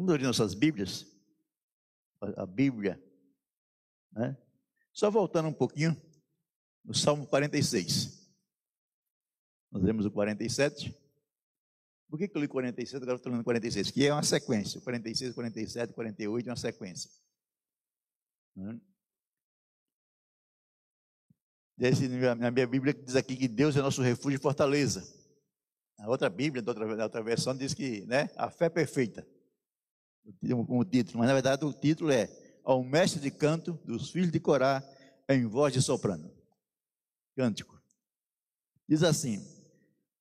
Vamos abrir nossas Bíblias? A Bíblia. Né? Só voltando um pouquinho, no Salmo 46. Nós lemos o 47. Por que, que eu li 47? Agora estou lendo 46, que é uma sequência. 46, 47, 48 é uma sequência. Né? na minha Bíblia diz aqui que Deus é nosso refúgio e fortaleza. A outra Bíblia, da outra, outra versão, diz que né, a fé perfeita. Como título, mas na verdade o título é Ao mestre de canto dos filhos de Corá em voz de soprano. Cântico. Diz assim: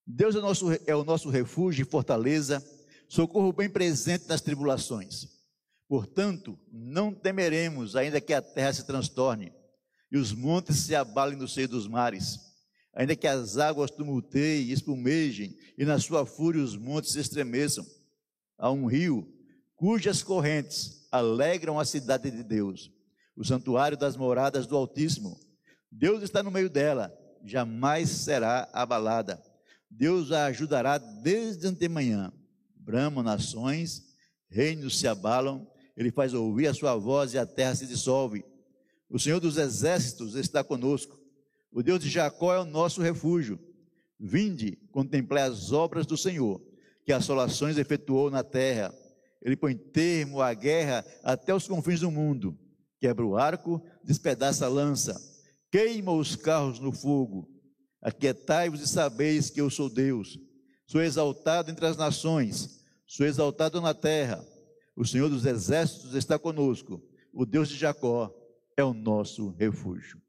Deus é, nosso, é o nosso refúgio e fortaleza, socorro bem presente nas tribulações. Portanto, não temeremos, ainda que a terra se transtorne e os montes se abalem no seio dos mares, ainda que as águas tumulteiem e espumejem, e na sua fúria os montes se estremeçam. Há um rio cujas correntes alegram a cidade de Deus, o santuário das moradas do Altíssimo. Deus está no meio dela, jamais será abalada. Deus a ajudará desde antemanhã. Bramam nações, reinos se abalam, ele faz ouvir a sua voz e a terra se dissolve. O Senhor dos exércitos está conosco. O Deus de Jacó é o nosso refúgio. Vinde, contemplai as obras do Senhor, que assolações efetuou na terra. Ele põe termo à guerra até os confins do mundo. Quebra o arco, despedaça a lança, queima os carros no fogo. Aquietai-vos e sabeis que eu sou Deus. Sou exaltado entre as nações, sou exaltado na terra. O Senhor dos exércitos está conosco. O Deus de Jacó é o nosso refúgio.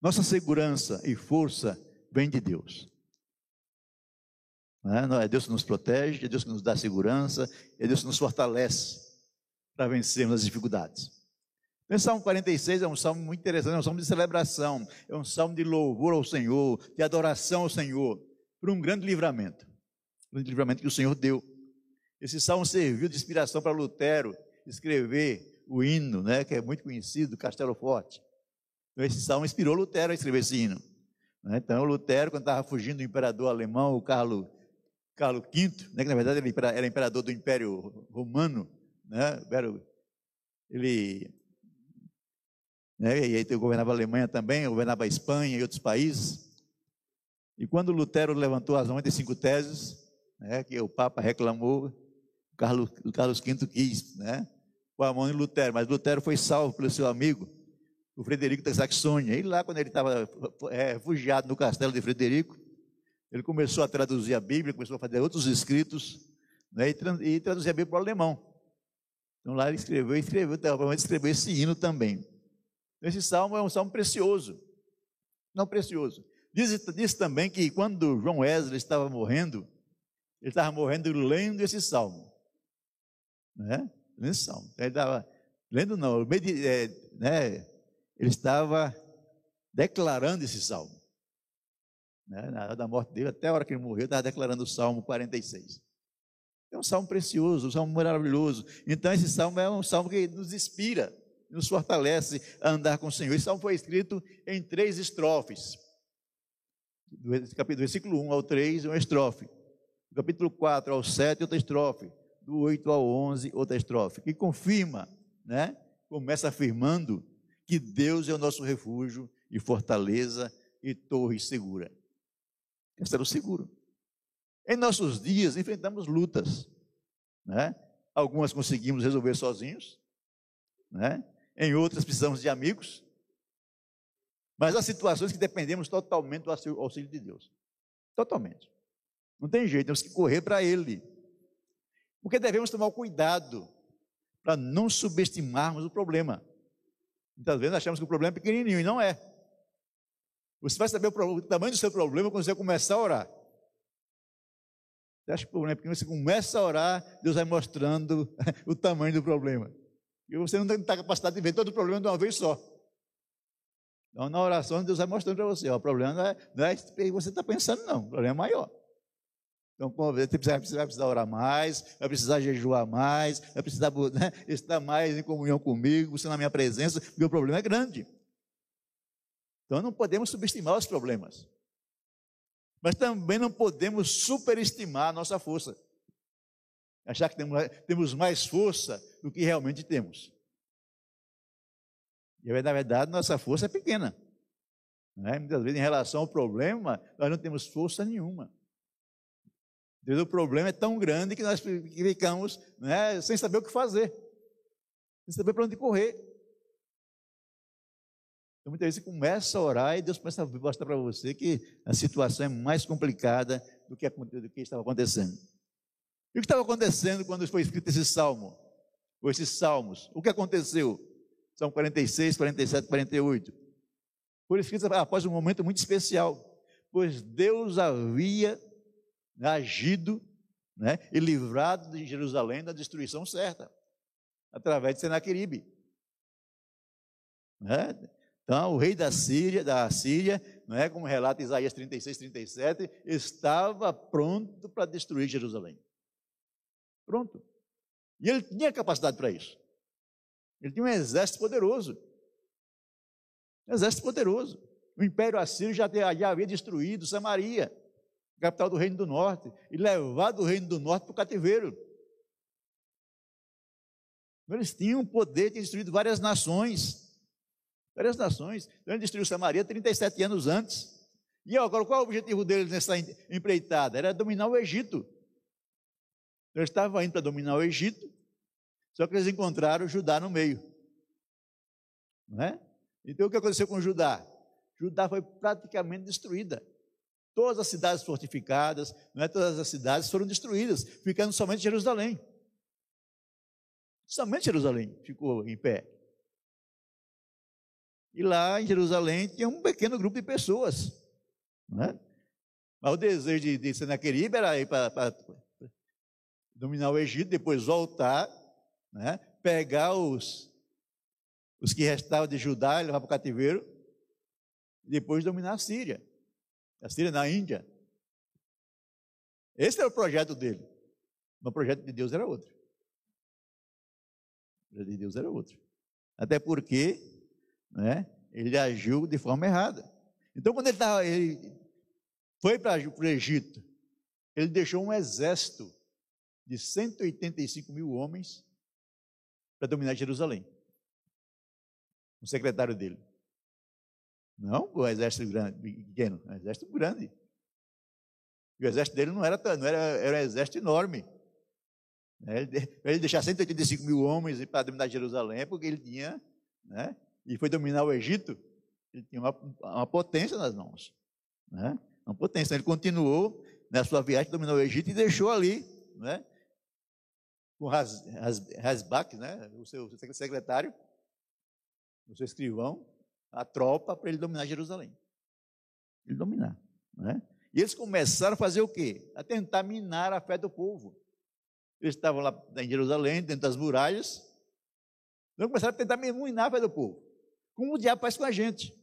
Nossa segurança e força vem de Deus. É? é Deus que nos protege, é Deus que nos dá segurança, é Deus que nos fortalece para vencermos as dificuldades. O Salmo 46 é um salmo muito interessante, é um salmo de celebração, é um salmo de louvor ao Senhor, de adoração ao Senhor, por um grande livramento, um grande livramento que o Senhor deu. Esse salmo serviu de inspiração para Lutero escrever o hino, né, que é muito conhecido, Castelo Forte. Então, esse salmo inspirou Lutero a escrever esse hino. Né? Então, Lutero, quando estava fugindo do imperador alemão, o Carlos, Carlos V, né, que na verdade ele era imperador do Império Romano, né, ele né, e aí governava a Alemanha também, governava a Espanha e outros países. E quando Lutero levantou as 95 teses, né, que o Papa reclamou, Carlos, Carlos V quis, né, com a mão em Lutero, mas Lutero foi salvo pelo seu amigo, o Frederico da Saxônia. E lá, quando ele estava é, refugiado no castelo de Frederico, ele começou a traduzir a Bíblia, começou a fazer outros escritos, né, e, e traduzir a Bíblia para o alemão. Então lá ele escreveu, escreveu, provavelmente escreveu esse hino também. Esse salmo é um salmo precioso. Não precioso. Diz, diz também que quando João Wesley estava morrendo, ele estava morrendo lendo esse salmo. Né? lendo salmo. Ele estava lendo, não, é, né, ele estava declarando esse salmo. Né, na hora da morte dele, até a hora que ele morreu, estava declarando o salmo 46. É um salmo precioso, um salmo maravilhoso. Então, esse salmo é um salmo que nos inspira, nos fortalece a andar com o Senhor. Esse salmo foi escrito em três estrofes. Do versículo 1 ao 3, uma estrofe. Do capítulo 4 ao 7, outra estrofe do 8 ao 11, outra estrofe, que confirma, né? Começa afirmando que Deus é o nosso refúgio e fortaleza e torre segura. Esse era o seguro. Em nossos dias enfrentamos lutas, né? Algumas conseguimos resolver sozinhos, né? Em outras precisamos de amigos. Mas há situações que dependemos totalmente do auxílio de Deus. Totalmente. Não tem jeito, temos que correr para Ele. Porque devemos tomar cuidado para não subestimarmos o problema. Muitas vezes achamos que o problema é pequenininho e não é. Você vai saber o, tamanho do seu problema quando você começar a orar. Você acha que o problema é pequeno? Você começa a orar, Deus vai mostrando o tamanho do problema. E você não tem capacidade de ver todo o problema de uma vez só. Então, na oração, Deus vai mostrando para você: ó, o problema não é, não é que você está pensando, não. O problema é maior. Então, você vai precisar orar mais, vai precisar jejuar mais, vai precisar né, estar mais em comunhão comigo, você na minha presença, porque o problema é grande. Então, não podemos subestimar os problemas. Mas também não podemos superestimar a nossa força. achar que temos mais força do que realmente temos. E na verdade, nossa força é pequena. Né? Muitas vezes, em relação ao problema, nós não temos força nenhuma. O problema é tão grande que nós ficamos né, sem saber o que fazer, sem saber para onde correr. Então, muitas vezes você começa a orar e Deus começa a mostrar para você que a situação é mais complicada do que, do que estava acontecendo. E o que estava acontecendo quando foi escrito esse salmo? Ou esses salmos? O que aconteceu? São 46, 47, 48. Foram escritos após um momento muito especial, pois Deus havia agido né, e livrado de Jerusalém da destruição certa, através de Senaqueribe. Né? Então, o rei da Síria, da Síria, não é como relata Isaías 36, 37, estava pronto para destruir Jerusalém. Pronto. E ele tinha capacidade para isso. Ele tinha um exército poderoso. Um exército poderoso. O Império Assírio já, já havia destruído Samaria, capital do Reino do Norte, e levado o Reino do Norte para o cativeiro. Eles tinham poder de destruir várias nações. Várias nações. Então ele destruiu Samaria 37 anos antes. E agora, qual é o objetivo deles nessa empreitada? Era dominar o Egito. Eles estavam indo para dominar o Egito, só que eles encontraram Judá no meio. Não é? Então o que aconteceu com Judá? Judá foi praticamente destruída. Todas as cidades fortificadas, não é? todas as cidades foram destruídas, ficando somente Jerusalém. Somente Jerusalém ficou em pé. E lá em Jerusalém tinha um pequeno grupo de pessoas. Não é? Mas o desejo de, de Senaqueribe era ir para dominar o Egito, depois voltar, né? pegar os, os que restavam de Judá e levar para o cativeiro, e depois dominar a Síria. A Síria na Índia. Esse era o projeto dele. Mas o projeto de Deus era outro. O projeto de Deus era outro. Até porque né, ele agiu de forma errada. Então, quando ele, tava, ele foi para o Egito, ele deixou um exército de 185 mil homens para dominar Jerusalém. O secretário dele. Não o exército grande, pequeno, um exército grande. E o exército dele não era, não era, era um exército enorme. Ele, ele deixar 185 mil homens para dominar Jerusalém, porque ele tinha, né? E foi dominar o Egito, ele tinha uma, uma potência nas mãos. Né? Uma potência. Ele continuou na sua viagem, dominou o Egito e deixou ali, né? com Hasbach, né? o seu secretário, o seu escrivão, a tropa para ele dominar Jerusalém. Ele dominar. Né? E eles começaram a fazer o quê? A tentar minar a fé do povo. Eles estavam lá em Jerusalém, dentro das muralhas. Então começaram a tentar minar a fé do povo. Como o diabo faz com a gente.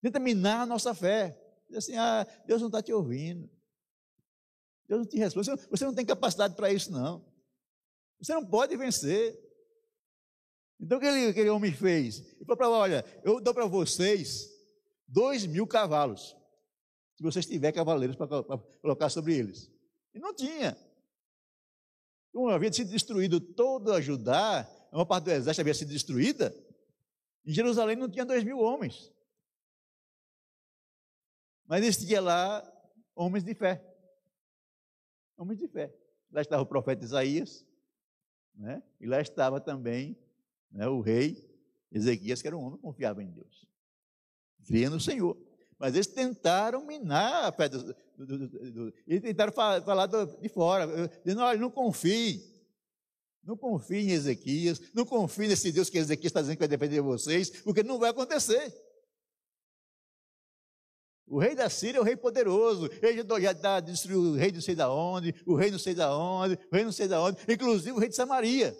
Tenta minar a nossa fé. Diz assim, ah, Deus não está te ouvindo. Deus não te responde. Você não tem capacidade para isso, não. Você não pode vencer. Então o que aquele, aquele homem fez? Ele falou para olha, eu dou para vocês dois mil cavalos. Se vocês tiverem cavaleiros para colocar sobre eles. E não tinha. Como havia sido destruído todo a Judá, uma parte do exército havia sido destruída, em Jerusalém não tinha dois mil homens. Mas existia lá homens de fé. Homens de fé. Lá estava o profeta Isaías, né? e lá estava também né, o rei Ezequias, que era um homem que confiava em Deus. Cria no Senhor. Mas eles tentaram minar a fé do, do, do, do e tentaram falar, falar de fora, dizendo, olha, não confie. Não confie em Ezequias, não confie nesse Deus que Ezequias está dizendo que vai defender vocês, porque não vai acontecer. O rei da Síria é o rei poderoso, ele já destruiu o rei não sei da onde, o rei não sei da onde, o rei não sei da onde, inclusive o rei de Samaria.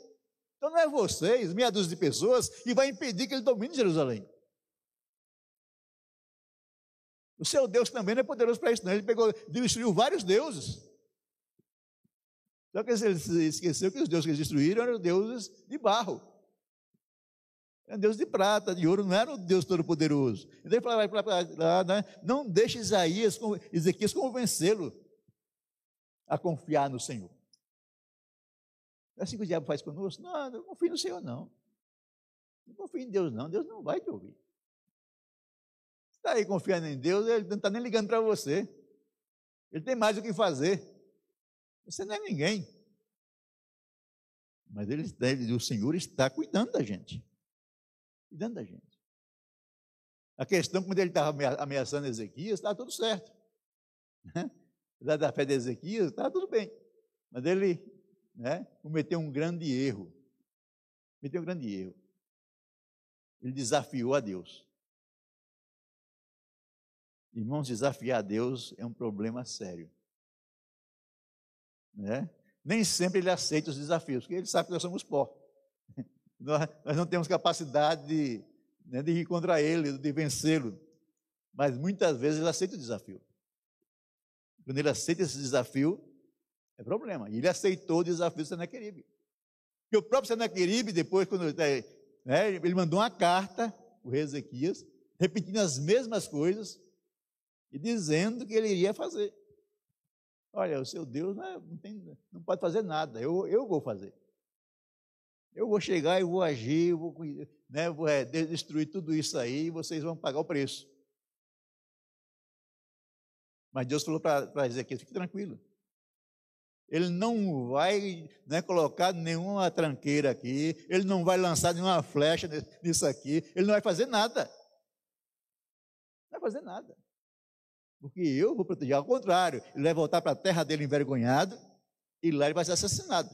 Então não é vocês, meia dúzia de pessoas, que vai impedir que ele domine Jerusalém. O seu Deus também não é poderoso para isso, não. Ele pegou, destruiu vários deuses. Só que ele esqueceu que os deuses que eles destruíram eram deuses de barro. Eram deuses de prata, de ouro, não era o Deus Todo-Poderoso. Então ele falava, né? não deixe Isaías, Ezequias convencê-lo a confiar no Senhor. É assim que o diabo faz conosco? Não, não confio no Senhor, não. Não confio em Deus, não. Deus não vai te ouvir. Está aí confiando em Deus, ele não está nem ligando para você. Ele tem mais o que fazer. Você não é ninguém. Mas ele, ele, o Senhor está cuidando da gente. Cuidando da gente. A questão, quando ele estava ameaçando Ezequias, estava tudo certo. Né? Da fé de Ezequias, estava tudo bem. Mas ele né, cometeu um grande erro. Cometeu um grande erro. Ele desafiou a Deus. Irmãos, desafiar a Deus é um problema sério. Né? Nem sempre ele aceita os desafios, porque ele sabe que nós somos pó. Nós, não temos capacidade de, né, de ir contra ele, de vencê-lo. Mas muitas vezes ele aceita o desafio. Quando ele aceita esse desafio, é problema. E ele aceitou o desafio do Senaqueribe. E o próprio Senaqueribe, depois, quando né, ele mandou uma carta, o rei Ezequias, repetindo as mesmas coisas e dizendo que ele iria fazer. Olha, o seu Deus não, é, não, tem, não pode fazer nada, eu, eu vou fazer. Eu vou chegar e vou agir, vou, né, vou é, destruir tudo isso aí e vocês vão pagar o preço. Mas Deus falou para Ezequiel: fique tranquilo. Ele não vai né, colocar nenhuma tranqueira aqui, ele não vai lançar nenhuma flecha nisso aqui, ele não vai fazer nada. Não vai fazer nada. Porque eu vou proteger. Ao contrário, ele vai voltar para a terra dele envergonhado e lá ele vai ser assassinado.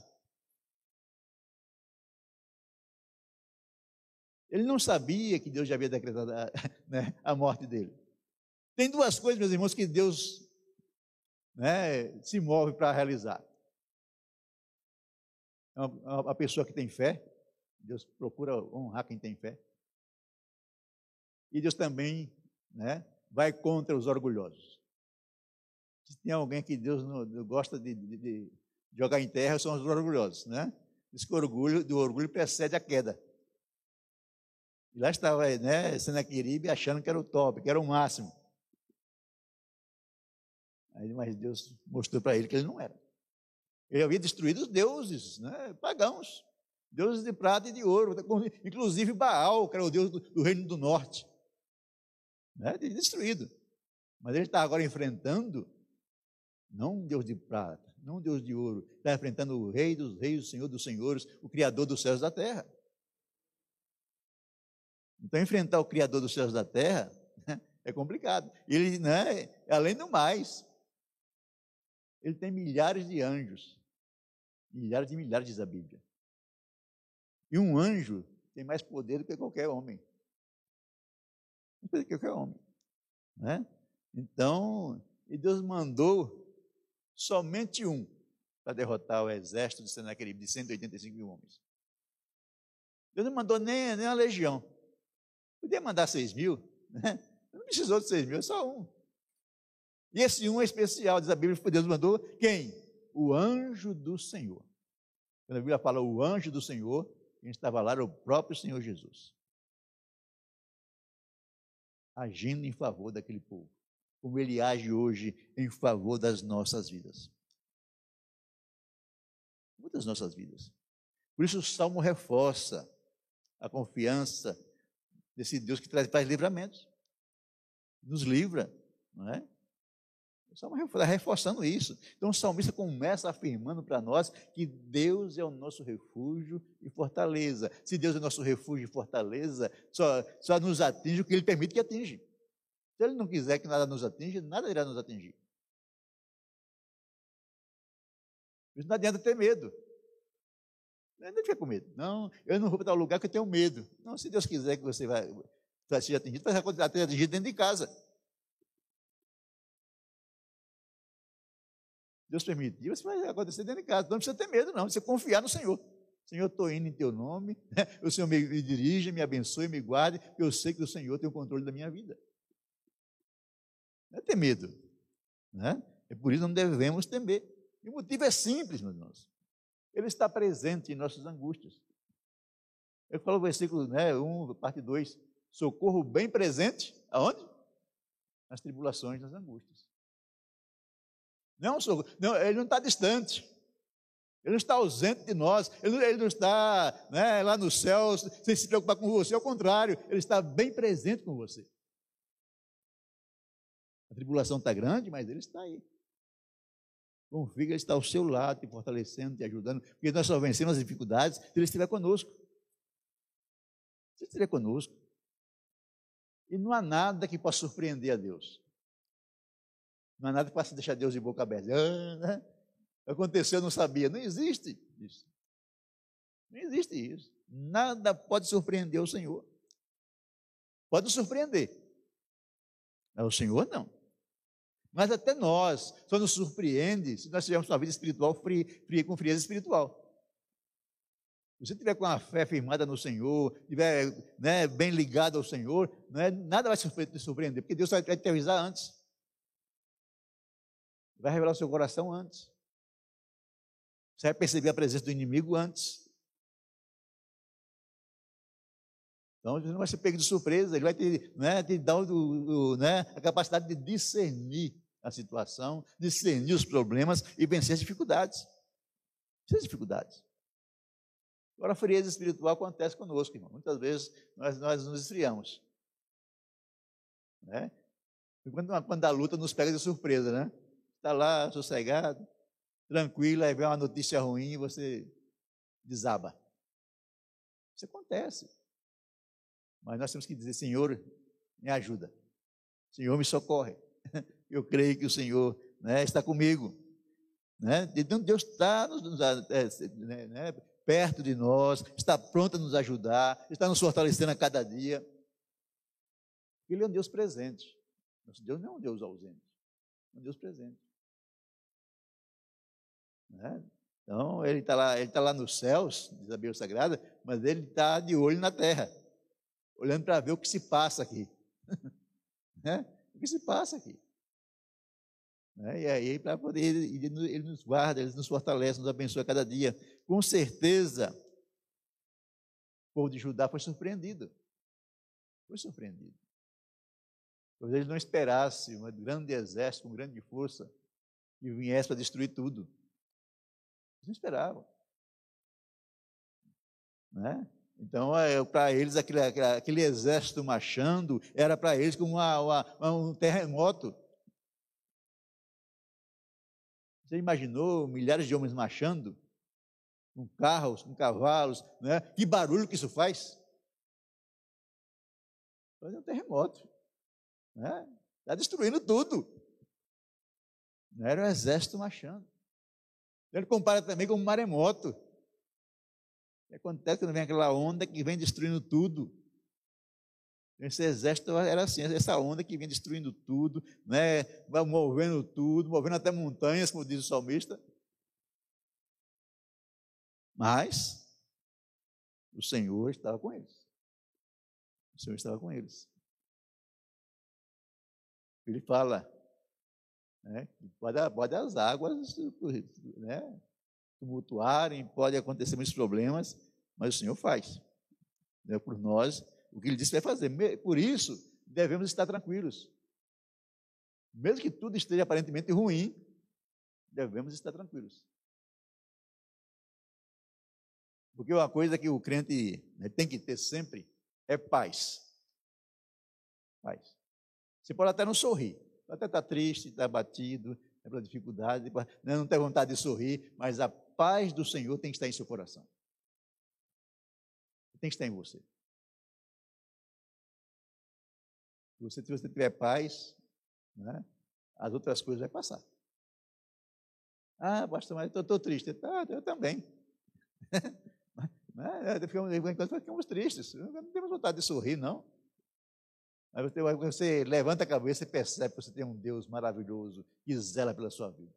Ele não sabia que Deus já havia decretado a, né, a morte dele. Tem duas coisas, meus irmãos, que Deus né, se move para realizar. É uma, pessoa que tem fé, Deus procura honrar quem tem fé. E Deus também né, vai contra os orgulhosos. Se tem alguém que Deus não, gosta de, de, de, jogar em terra, são os orgulhosos, né? Diz que o orgulho, do orgulho precede a queda. E lá estava, né, Senaqueribe achando que era o top, que era o máximo. Aí, mas Deus mostrou para ele que ele não era. Ele havia destruído os deuses né, pagãos, deuses de prata e de ouro, inclusive Baal, que era o deus do, do reino do norte. Né, destruído. Mas ele está agora enfrentando, não um Deus de prata, não um Deus de ouro, está enfrentando o Rei dos Reis, o Senhor dos Senhores, o Criador dos céus e da terra. Então, enfrentar o Criador dos céus e da terra né, é complicado. Ele, né, além do mais, ele tem milhares de anjos. Milhares de milhares, diz a Bíblia. E um anjo tem mais poder do que qualquer homem. Do que qualquer homem. Né? Então, e Deus mandou somente um para derrotar o exército de Senaqueribe, de 185 mil homens. Deus não mandou nem, nem uma legião. Podia mandar seis mil, né? Não precisou de seis mil, só um. E esse um é especial, diz a Bíblia, Deus mandou quem? O anjo do Senhor. Quando a Bíblia fala o anjo do Senhor, quem estava lá era o próprio Senhor Jesus. Agindo em favor daquele povo. Como ele age hoje em favor das nossas vidas. Muitas nossas vidas. Por isso o Salmo reforça a confiança desse Deus que traz, traz livramentos. Nos livra, não é? Está reforçando isso. Então o salmista começa afirmando para nós que Deus é o nosso refúgio e fortaleza. Se Deus é o nosso refúgio e fortaleza, só, só nos atinge o que Ele permite que atinge. Se Ele não quiser que nada nos atinja, nada irá nos atingir. Não adianta ter medo. Não fica com medo. Não, eu não vou para tal lugar que eu tenho medo. Não, se Deus quiser que você vai, vai ser atingido, vai ser atingido dentro de casa. Deus permitiu, isso vai acontecer dentro de casa. Não precisa ter medo, não. Precisa confiar no Senhor. Senhor, estou indo em teu nome. Né? O Senhor me, me dirige, me abençoe, me guarde. Eu sei que o Senhor tem o controle da minha vida. Não é ter medo. Né? É por isso que não devemos temer. E o motivo é simples, meus irmãos. Ele está presente em nossas angústias. Eu falo o versículo né, 1, parte 2. Socorro bem presente, aonde? Nas tribulações, nas angústias. Não, não ele não está distante. Ele não está ausente de nós, ele, ele não está né, lá nos céus sem se preocupar com você, ao contrário, ele está bem presente com você. A tribulação está grande, mas ele está aí. Confia que ele está ao seu lado, te fortalecendo, te ajudando, porque nós só vencemos as dificuldades se ele estiver conosco. Se ele estiver conosco. E não há nada que possa surpreender a Deus. Não há nada que possa deixar Deus de boca aberta. Ah, né? Aconteceu, eu não sabia. Não existe isso. Não existe isso. Nada pode surpreender o Senhor. Pode surpreender. Mas o Senhor não. Mas até nós só nos surpreende se nós tivermos uma vida espiritual fria, fria com frieza espiritual. Se você tiver com a fé firmada no Senhor, estiver né, bem ligado ao Senhor, né, nada vai te surpreender, porque Deus vai te avisar antes. Vai revelar o seu coração antes. Você vai perceber a presença do inimigo antes. Então, você não vai ser pego de surpresa, ele vai te, né, te dar o, o, né, a capacidade de discernir a situação, discernir os problemas e vencer as dificuldades. As dificuldades. Agora, a frieza espiritual acontece conosco, irmão. Muitas vezes nós, nós nos esfriamos. Né? Quando, quando a luta nos pega de surpresa, né? Está lá, sossegado, tranquilo, aí vem uma notícia ruim e você desaba. Isso acontece. Mas nós temos que dizer, Senhor, me ajuda. Senhor, me socorre. Eu creio que o Senhor né, está comigo. Né? Então Deus está nos, nos, é, né, né, perto de nós, está pronto a nos ajudar, está nos fortalecendo a cada dia. Ele é um Deus presente. Nosso Deus não é um Deus ausente, é um Deus presente. Né? Então, ele está lá, ele está lá nos céus, diz a Bíblia Sagrada, mas ele está de olho na terra, olhando para ver o que se passa aqui. né? O que se passa aqui. Né? E aí, para poder, ele, ele nos guarda, ele nos fortalece, nos abençoa cada dia. Com certeza, o povo de Judá foi surpreendido. Foi surpreendido. Pois eles não esperassem um grande exército, com grande força, que viesse para destruir tudo. Não esperavam. Né? Então, é, para eles, aquele, aquele, exército marchando era para eles como uma, uma, um terremoto. Você imaginou milhares de homens marchando? Com carros, com cavalos, né? Que barulho que isso faz? Faz um terremoto. Né? Está destruindo tudo. Não era o exército marchando. Ele compara também com um maremoto. Que acontece quando vem aquela onda que vem destruindo tudo? Esse exército era assim, essa onda que vinha destruindo tudo, né, movendo tudo, movendo até montanhas, como diz o salmista. Mas o Senhor estava com eles. O Senhor estava com eles. Ele fala, né, pode, pode as águas né, tumultuarem, pode acontecer muitos problemas, mas o Senhor faz. Né, por nós, o que ele disse vai fazer. Por isso, devemos estar tranquilos. Mesmo que tudo esteja aparentemente ruim, devemos estar tranquilos. Porque uma coisa que o crente né, tem que ter sempre é paz. Paz. Você pode até não sorrir, até estar triste, estar abatido, é pela dificuldade, né, não ter vontade de sorrir, mas a paz do Senhor tem que estar em seu coração. Tem que estar em você. Se você, se você tiver paz, né, as outras coisas vão passar. Ah, pastor, mas eu estou triste. Ah, eu também. né? Enquanto ficamos tristes. Não temos vontade de sorrir, não. Mas você, você levanta a cabeça e percebe que você tem um Deus maravilhoso que zela pela sua vida.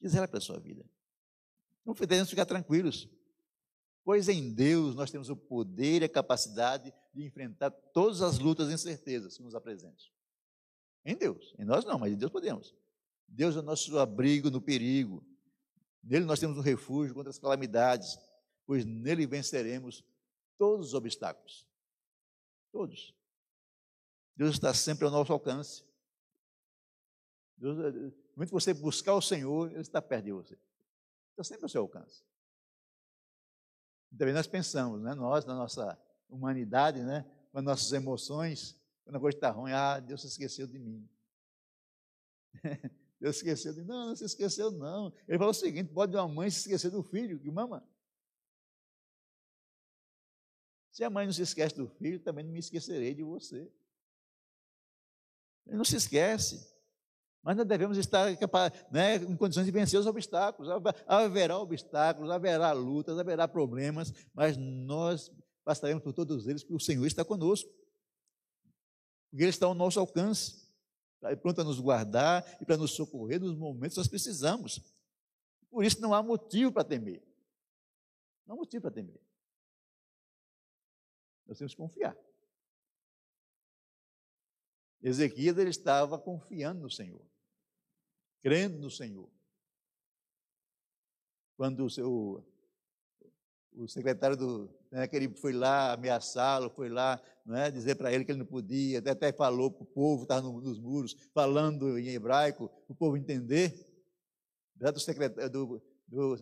Que zela pela sua vida. Não podemos ficar tranquilos. Pois em Deus nós temos o poder e a capacidade de enfrentar todas as lutas e incertezas que nos apresentam. Em Deus. Em nós não, mas em Deus podemos. Deus é o nosso abrigo no perigo. Nele nós temos um refúgio contra as calamidades, pois nele venceremos todos os obstáculos. Todos. Deus está sempre ao nosso alcance. Deus, muito você buscar o Senhor, Ele está perto de você. Está sempre ao seu alcance. Também nós pensamos, né? nós, na nossa humanidade, né? com as nossas emoções, quando a coisa está ruim, ah, Deus se esqueceu de mim. Deus se esqueceu de mim. Não, não se esqueceu, não. Ele falou o seguinte: pode uma mãe se esquecer do filho que mama. Se a mãe não se esquece do filho, também não me esquecerei de você. Ele não se esquece. Mas nós devemos estar né, em condições de vencer os obstáculos. Haverá obstáculos, haverá lutas, haverá problemas, mas nós passaremos por todos eles, porque o Senhor está conosco. Porque Ele está ao nosso alcance, tá pronto a nos guardar e para nos socorrer nos momentos que nós precisamos. Por isso não há motivo para temer. Não há motivo para temer. Nós temos que confiar. Ezequias ele estava confiando no Senhor, crendo no Senhor. Quando o seu o secretário do, né, que ele foi lá ameaçá-lo, foi lá né, dizer para ele que ele não podia, até, até falou para o povo, estava no, nos muros, falando em hebraico, para o povo entender. Do secretário, do, do,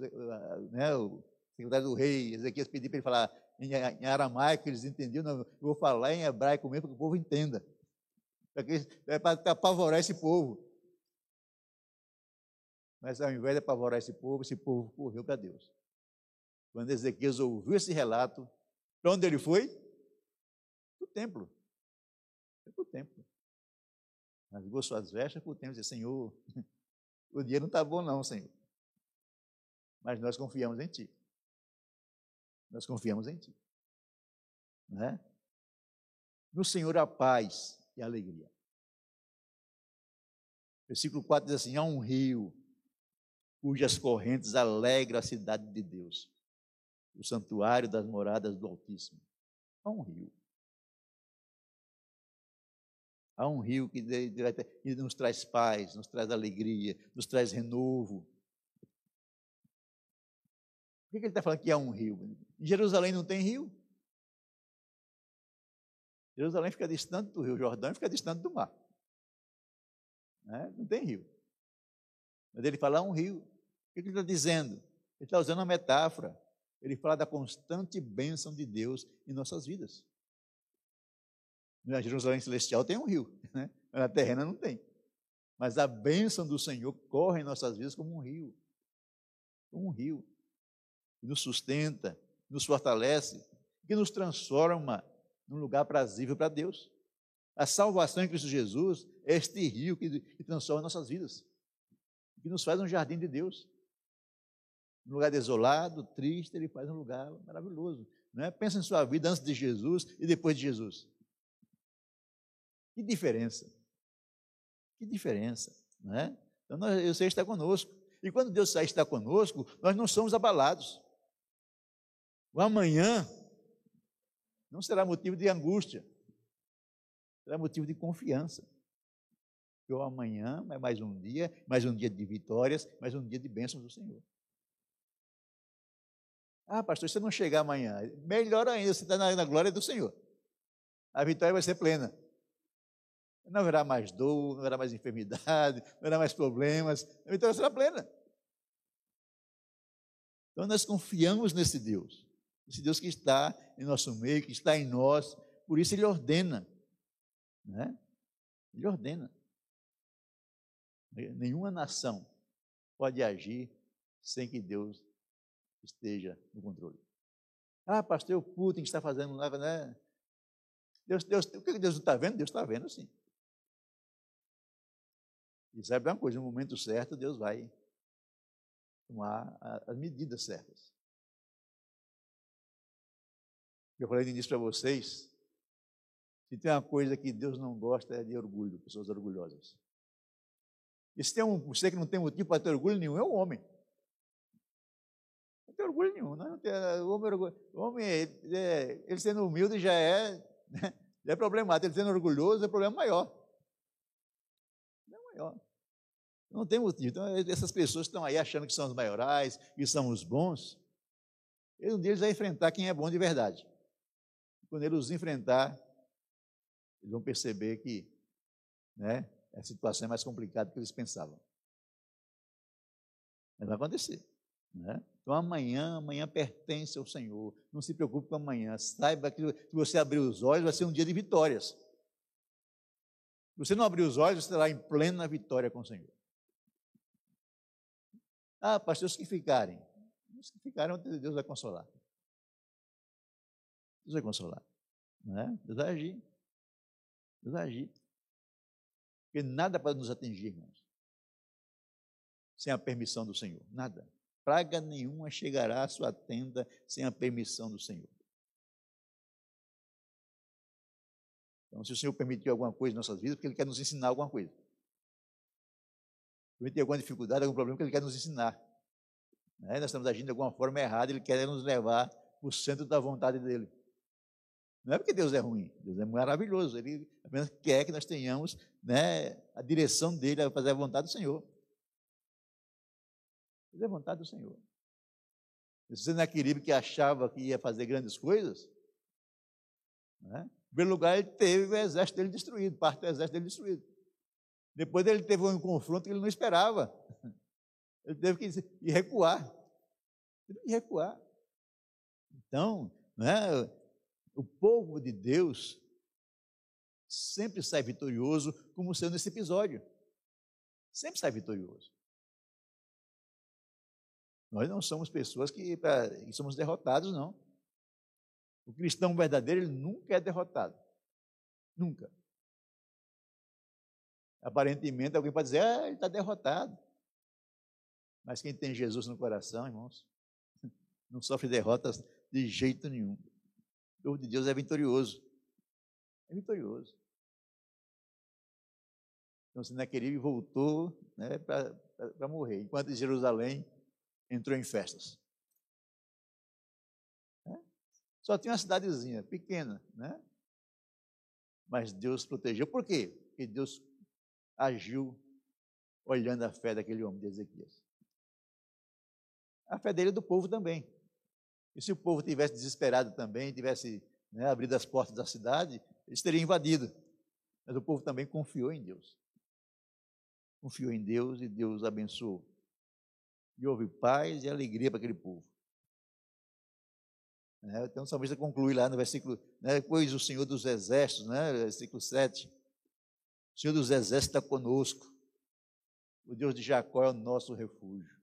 né, o secretário do rei, Ezequias pediu para ele falar em, em aramaico, eles entendiam, não, eu vou falar em hebraico mesmo, para que o povo entenda. É para apavorar esse povo. Mas ao invés de apavorar esse povo, esse povo correu para Deus. Quando Ezequias ouviu esse relato, para onde ele foi? Para o templo. Foi para o templo. Rasgou suas vestes para o templo e disse, Senhor, o dia não está bom não, Senhor. Mas nós confiamos em Ti. Nós confiamos em Ti. Né? No Senhor a paz e alegria. Versículo 4 diz assim: há um rio cujas correntes alegram a cidade de Deus, o santuário das moradas do Altíssimo. Há um rio. Há um rio que nos traz paz, nos traz alegria, nos traz renovo. Por que ele está falando que há um rio? Em Jerusalém não tem rio? Jerusalém fica distante do rio Jordão e fica distante do mar. Né? Não tem rio. Mas ele fala um rio. O que ele está dizendo? Ele está usando uma metáfora ele fala da constante bênção de Deus em nossas vidas. Na Jerusalém Celestial tem um rio, né? na terrena não tem. Mas a bênção do Senhor corre em nossas vidas como um rio. Como um rio. Que nos sustenta, nos fortalece, que nos transforma num lugar prazível para Deus. A salvação em Cristo Jesus é este rio que, que transforma nossas vidas, que nos faz um jardim de Deus. Um lugar desolado, triste, ele faz um lugar maravilhoso. Né? Pensa em sua vida antes de Jesus e depois de Jesus. Que diferença. Que diferença. Né? Então, nós, eu sei está conosco. E quando Deus está conosco, nós não somos abalados. O amanhã não será motivo de angústia, será motivo de confiança. Porque o amanhã é mais um dia, mais um dia de vitórias, mais um dia de bênçãos do Senhor. Ah, pastor, se você não chegar amanhã, melhor ainda, você está na, na glória do Senhor. A vitória vai ser plena. Não haverá mais dor, não haverá mais enfermidade, não haverá mais problemas. A vitória será plena. Então nós confiamos nesse Deus. Esse Deus que está em nosso meio, que está em nós. Por isso ele ordena. Né? Ele ordena. Nenhuma nação pode agir sem que Deus esteja no controle. Ah, pastor, o Putin está fazendo nada, né? Deus, Deus, o que Deus não está vendo? Deus está vendo sim. E sabe uma coisa, no momento certo, Deus vai tomar as medidas certas. Eu falei no início para vocês, se tem uma coisa que Deus não gosta é de orgulho, pessoas orgulhosas. E se tem um, você que não tem motivo para ter orgulho nenhum, é o homem. Não tem orgulho nenhum. Não tem, o homem, o homem é, ele sendo humilde já é, né, já é problemático. Ele sendo orgulhoso é problema maior. É maior. Não tem motivo. Então, essas pessoas estão aí achando que são os maiorais, que são os bons. Um dia eles vão enfrentar quem é bom de verdade. Quando eles os enfrentar, eles vão perceber que né, a situação é mais complicada do que eles pensavam. Mas vai acontecer. Né? Então amanhã, amanhã pertence ao Senhor. Não se preocupe com amanhã. Saiba que se você abrir os olhos, vai ser um dia de vitórias. Se você não abrir os olhos, você estará em plena vitória com o Senhor. Ah, pastor, os que ficarem. Os que ficarem, Deus vai consolar. Deus vai consolar. Né? Deus vai agir. Deus vai agir. Porque nada pode nos atingir, irmãos, sem a permissão do Senhor. Nada. Praga nenhuma chegará à sua tenda sem a permissão do Senhor. Então, se o Senhor permitiu alguma coisa em nossas vidas, porque Ele quer nos ensinar alguma coisa. Se tem alguma dificuldade, algum problema, que Ele quer nos ensinar. Né? Nós estamos agindo de alguma forma errada, Ele quer nos levar para o centro da vontade dEle. Não é porque Deus é ruim, Deus é maravilhoso, Ele apenas quer que nós tenhamos né, a direção dEle a fazer a vontade do Senhor. Fazer a vontade do Senhor. Se Senaqueribe que achava que ia fazer grandes coisas, né? em primeiro lugar ele teve o exército dele destruído, parte do exército dele destruído. Depois ele teve um confronto que ele não esperava. Ele teve que recuar. Teve que recuar. Então, né, o povo de Deus sempre sai vitorioso, como sendo nesse episódio. Sempre sai vitorioso. Nós não somos pessoas que, que somos derrotados, não. O cristão verdadeiro, ele nunca é derrotado. Nunca. Aparentemente, alguém pode dizer, ah, ele está derrotado. Mas quem tem Jesus no coração, irmãos, não sofre derrotas de jeito nenhum. O povo de Deus é vitorioso. É vitorioso. Então, Senaqueribe voltou né, para morrer, enquanto Jerusalém entrou em festas. É? Só tinha uma cidadezinha pequena, né? Mas Deus protegeu. Por quê? Porque Deus agiu olhando a fé daquele homem de Ezequias. A fé dele é do povo também. E se o povo tivesse desesperado também, tivesse né, abrido as portas da cidade, eles teriam invadido. Mas o povo também confiou em Deus. Confiou em Deus e Deus abençoou e houve paz e alegria para aquele povo. É, então o salmista conclui lá no versículo, né, depois o Senhor dos Exércitos, né, versículo 7, o Senhor dos Exércitos está conosco, o Deus de Jacó é o nosso refúgio.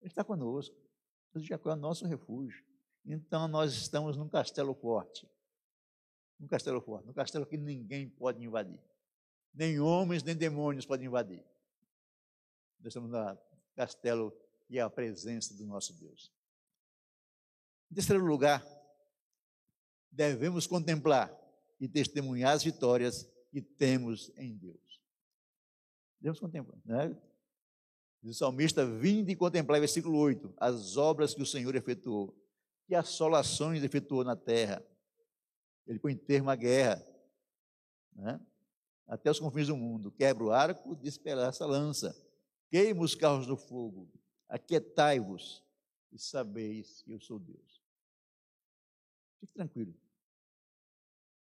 Ele está conosco, Deus de Jacó é o nosso refúgio. Então nós estamos num castelo forte, num castelo forte, num castelo que ninguém pode invadir, nem homens nem demônios podem invadir. Nós estamos no castelo e é a presença do nosso Deus. Em terceiro lugar, devemos contemplar e testemunhar as vitórias que temos em Deus. Devemos contemplar, né? Diz o salmista, vinde e contemplar, versículo 8, as obras que o Senhor efetuou, que assolações efetuou na terra. Ele põe termo à guerra, né? até os confins do mundo, quebra o arco, despedaça a lança. Queima os carros do fogo, aquietai-vos e sabeis que eu sou Deus. Fique tranquilo.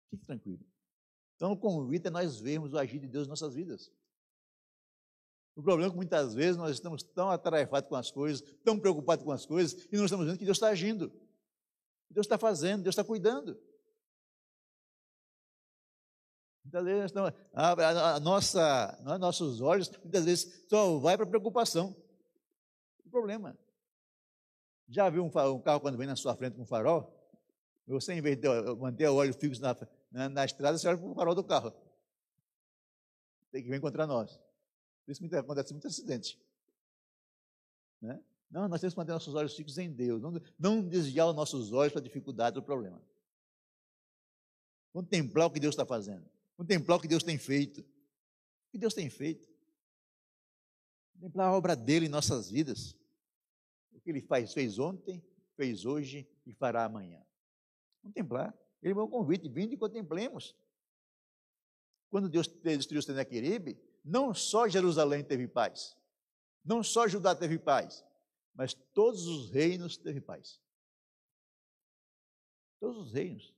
Fique tranquilo. Então, o convite é nós vermos o agir de Deus em nossas vidas. O problema é que muitas vezes nós estamos tão atarefados com as coisas, tão preocupados com as coisas, e não estamos vendo que Deus está agindo. Deus está fazendo, Deus está cuidando. Muitas vezes não, a, a nossa, não, nossos olhos muitas vezes só vai para preocupação. O problema. Já viu um, um, carro quando vem na sua frente com farol? Você, em vez de manter o olho fixo na, na, na estrada, você olha para o farol do carro. Tem que vir contra nós. Por isso acontece muito acidente. Né? Não, nós temos que manter nossos olhos fixos em Deus. Não, não desviar os nossos olhos para a dificuldade do problema. Contemplar o que Deus está fazendo contemplar o que Deus tem feito. O que Deus tem feito. Contemplar a obra dele em nossas vidas. O que ele faz, fez ontem, fez hoje e fará amanhã. Contemplar. Ele é um convite, vindo e contemplemos. Quando Deus destruiu Senaqueribe, não só Jerusalém teve paz, não só Judá teve paz, mas todos os reinos teve paz. Todos os reinos.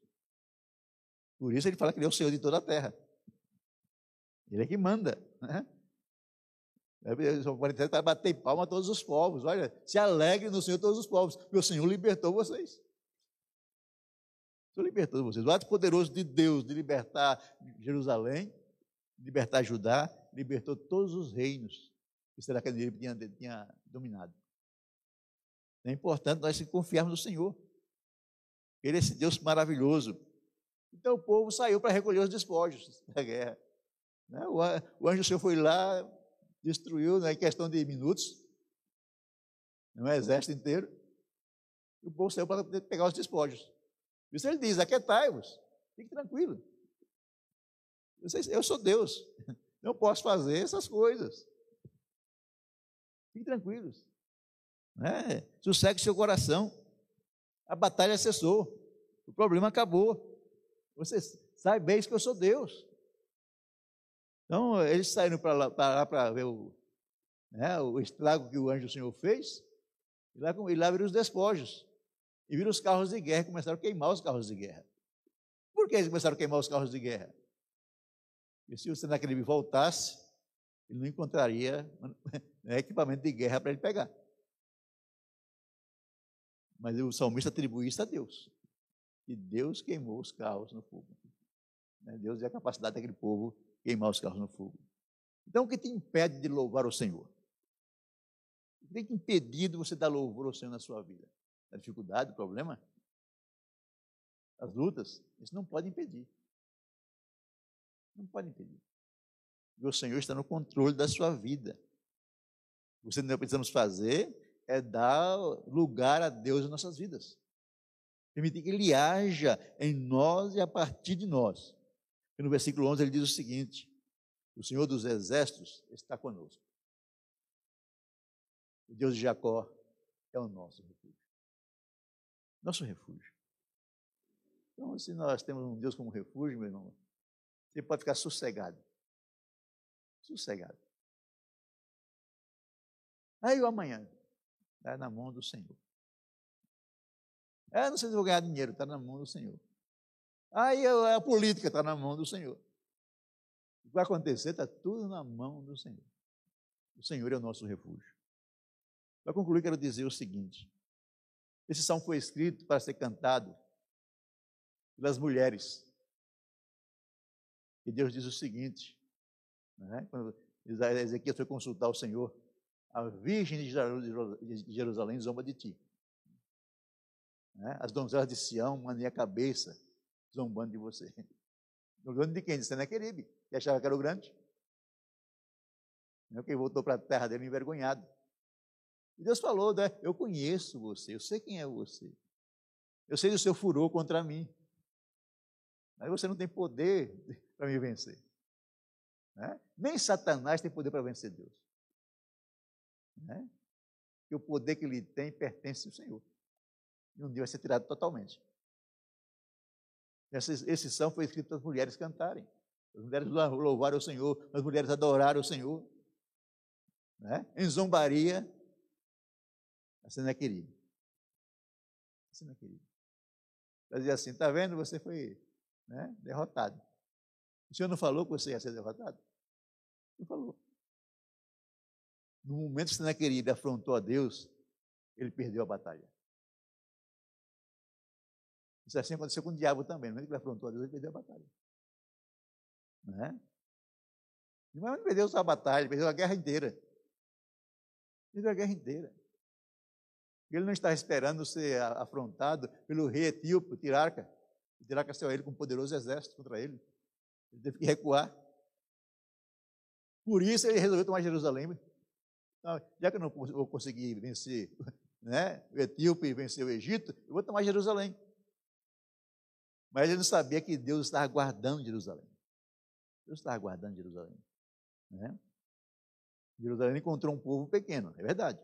Por isso ele fala que ele é o Senhor de toda a terra. Ele é que manda. Né? Salmo 47 para bater palma a todos os povos. Olha, se alegre no Senhor todos os povos, o Senhor libertou vocês. O Senhor libertou vocês. O ato poderoso de Deus de libertar Jerusalém, libertar Judá, libertou todos os reinos que será que ele tinha, tinha dominado. É importante nós confiarmos no Senhor. Ele é esse Deus maravilhoso. Então o povo saiu para recolher os despojos da guerra. Né? O anjo do Senhor foi lá, destruiu né, em questão de minutos, um exército inteiro, e o povo saiu para pegar os despojos. Isso ele diz: aquietai-vos, fique tranquilo. Eu sou Deus, não posso fazer essas coisas. Fiquem tranquilos. Né? Sossegue seu coração. A batalha cessou. O problema acabou. Você sabe bem que eu sou Deus. Então, eles saíram para lá para ver o, né, o estrago que o anjo do Senhor fez, e lá, e lá viram os despojos. E viram os carros de guerra, começaram a queimar os carros de guerra. Por que eles começaram a queimar os carros de guerra? Porque se o Senaqueribe voltasse, ele não encontraria né, equipamento de guerra para ele pegar. Mas o salmista atribui isso a Deus. E Deus queimou os carros no fogo. Né, Deus é a capacidade daquele povo queimar os carros no fogo. Então, o que te impede de louvar o Senhor? O que tem de você dar louvor ao Senhor na sua vida? A dificuldade, o problema? As lutas? Isso não pode impedir. Não pode impedir. E o Senhor está no controle da sua vida. O que nós precisamos fazer é dar lugar a Deus em nossas vidas. Permitir que Ele haja em nós e a partir de nós. E no versículo 11 ele diz o seguinte: O Senhor dos exércitos está conosco. O Deus de Jacó é o nosso refúgio. Nosso refúgio. Então, se nós temos um Deus como refúgio, meu irmão, você pode ficar sossegado. Sossegado. Aí o amanhã está na mão do Senhor. É, não sei se vou ganhar dinheiro, está na mão do Senhor. Aí a política está na mão do Senhor. O que vai acontecer está tudo na mão do Senhor. O Senhor é o nosso refúgio. Para concluir, quero dizer o seguinte: esse salmo foi escrito para ser cantado pelas mulheres. E Deus diz o seguinte: né, quando Ezequiel foi consultar o Senhor, a Virgem de Jerusalém zomba de ti. Né? As donzelas de Sião mandem a cabeça, zombando de você. Zombando de quem? De Senequeribe, que achava que era o grande. Quem voltou para a terra dele envergonhado. E Deus falou, né? eu conheço você, eu sei quem é você. Eu sei do seu furor contra mim. Mas você não tem poder para me vencer. Né? Nem Satanás tem poder para vencer Deus. Né? o poder que ele tem pertence ao Senhor. E um dia vai ser tirado totalmente. Esse, salmo foi escrito para as mulheres cantarem. As mulheres louvaram o Senhor, as mulheres adoraram o Senhor. Né? Em zombaria, você não é querido. Você não é querido. Para dizer assim, está vendo, você foi né, derrotado. O Senhor não falou que você ia ser derrotado? Não falou. No momento que você não é querido e afrontou a Deus, ele perdeu a batalha. Isso assim aconteceu com o diabo também. No momento que ele afrontou a Deus, ele perdeu a batalha. Não é? Não é perdeu só a batalha, perdeu a guerra inteira. Perdeu a guerra inteira. Ele não está esperando ser afrontado pelo rei etíope, Tirarca. O Tirarca saiu ele com um poderoso exército contra ele. Ele teve que recuar. Por isso ele resolveu tomar Jerusalém. Então, já que eu não vou conseguir vencer né, o etíope e vencer o Egito, eu vou tomar Jerusalém. Mas ele não sabia que Deus estava guardando Jerusalém. Deus estava guardando Jerusalém. Né? Jerusalém encontrou um povo pequeno, é verdade.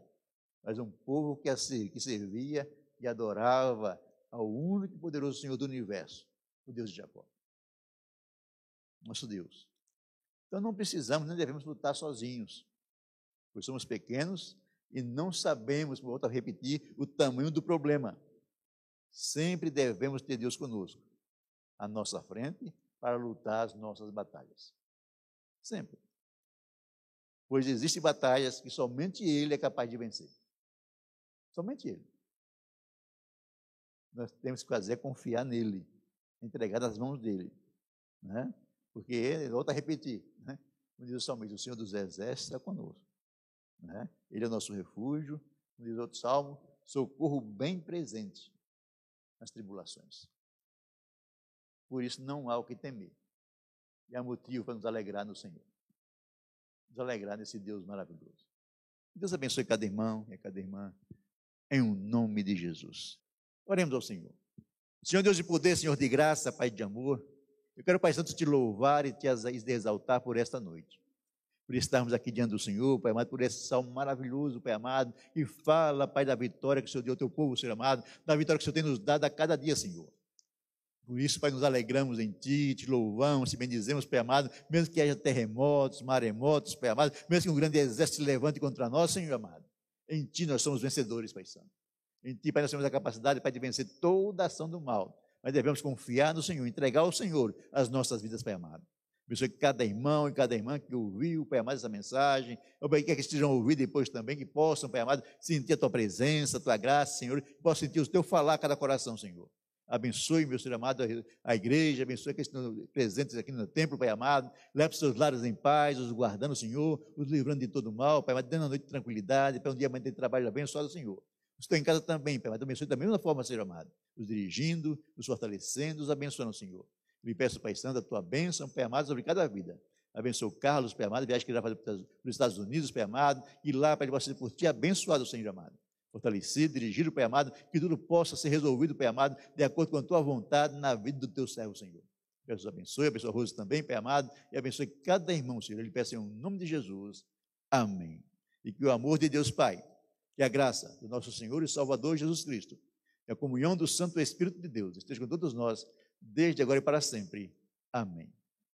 Mas um povo que, que servia e adorava ao único e poderoso Senhor do universo, o Deus de Jacó. Nosso Deus. Então não precisamos, nem devemos lutar sozinhos, pois somos pequenos e não sabemos, volto a repetir, o tamanho do problema. Sempre devemos ter Deus conosco à nossa frente para lutar as nossas batalhas. Sempre. Pois existem batalhas que somente Ele é capaz de vencer. Somente Ele. Nós temos que fazer é confiar nele, entregar nas mãos dele. Né? Porque ele, volta a repetir, né? como diz o salmista, o Senhor dos Exércitos está conosco. Né? Ele é o nosso refúgio, como diz outro salmo, socorro bem presente nas tribulações. Por isso não há o que temer. E há motivo para nos alegrar no Senhor. Nos alegrar nesse Deus maravilhoso. Deus abençoe cada irmão e cada irmã, em o um nome de Jesus. Oremos ao Senhor. Senhor Deus de poder, Senhor de graça, Pai de amor, eu quero, Pai Santo, te louvar e te exaltar por esta noite. Por estarmos aqui diante do Senhor, Pai amado, por esse salmo maravilhoso, Pai amado, que fala, Pai, da vitória que o Senhor deu ao teu povo, Senhor amado, da vitória que o Senhor tem nos dado a cada dia, Senhor. Por isso, Pai, nos alegramos em Ti, te louvamos, te bendizemos, Pai amado, mesmo que haja terremotos, maremotos, Pai amado, mesmo que um grande exército se levante contra nós, Senhor amado. Em Ti nós somos vencedores, Pai Santo. Em Ti, Pai, nós temos a capacidade, Pai, de vencer toda ação do mal. Mas devemos confiar no Senhor, entregar ao Senhor as nossas vidas, Pai amado. Abençoe cada irmão e cada irmã que ouviu, Pai amado, essa mensagem. Eu quero que estejam ouvindo depois também, que possam, Pai amado, sentir a Tua presença, a Tua graça, Senhor, que possam sentir o Teu falar a cada coração, Senhor. Abençoe, meu Senhor amado, a igreja, abençoe aqueles que estão presentes aqui no templo, Pai amado. Leve os seus lares em paz, os guardando, Senhor, os livrando de todo mal, Pai amado, dando a noite de tranquilidade, para um dia amanhã de trabalho abençoado, Senhor. Estou em casa também, Pai amado, abençoe da mesma forma, Senhor amado. Os dirigindo, os fortalecendo, os abençoando, Senhor. Me peço, Pai Santo, a tua bênção, Pai amado, sobre cada vida. Abençoe o Carlos, Pai amado, viagem que ele vai fazer para os Estados Unidos, Pai amado, e lá, Pai, ele possa ser por ti abençoado, Senhor amado fortalecido, dirigido, Pai amado, que tudo possa ser resolvido, Pai amado, de acordo com a tua vontade na vida do teu servo, Senhor. Deus abençoe, abençoe a Rosa também, Pai amado, e abençoe cada irmão, Senhor. Ele peço em nome de Jesus. Amém. E que o amor de Deus Pai, que a graça do nosso Senhor e Salvador Jesus Cristo, e a comunhão do Santo Espírito de Deus esteja com todos nós, desde agora e para sempre. Amém.